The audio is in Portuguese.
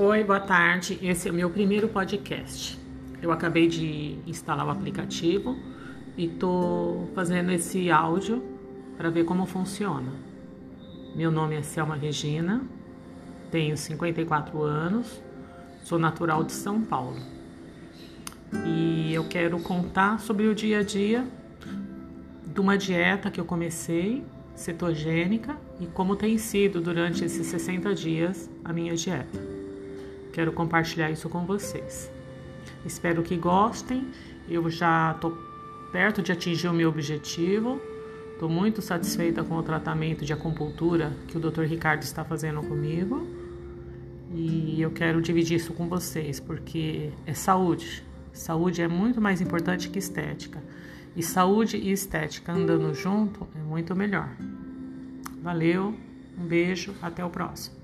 Oi, boa tarde. Esse é o meu primeiro podcast. Eu acabei de instalar o aplicativo e estou fazendo esse áudio para ver como funciona. Meu nome é Selma Regina, tenho 54 anos, sou natural de São Paulo e eu quero contar sobre o dia a dia de uma dieta que eu comecei, cetogênica, e como tem sido durante esses 60 dias a minha dieta. Quero compartilhar isso com vocês. Espero que gostem. Eu já estou perto de atingir o meu objetivo. Estou muito satisfeita com o tratamento de acupuntura que o Dr. Ricardo está fazendo comigo. E eu quero dividir isso com vocês, porque é saúde. Saúde é muito mais importante que estética. E saúde e estética andando junto é muito melhor. Valeu, um beijo, até o próximo.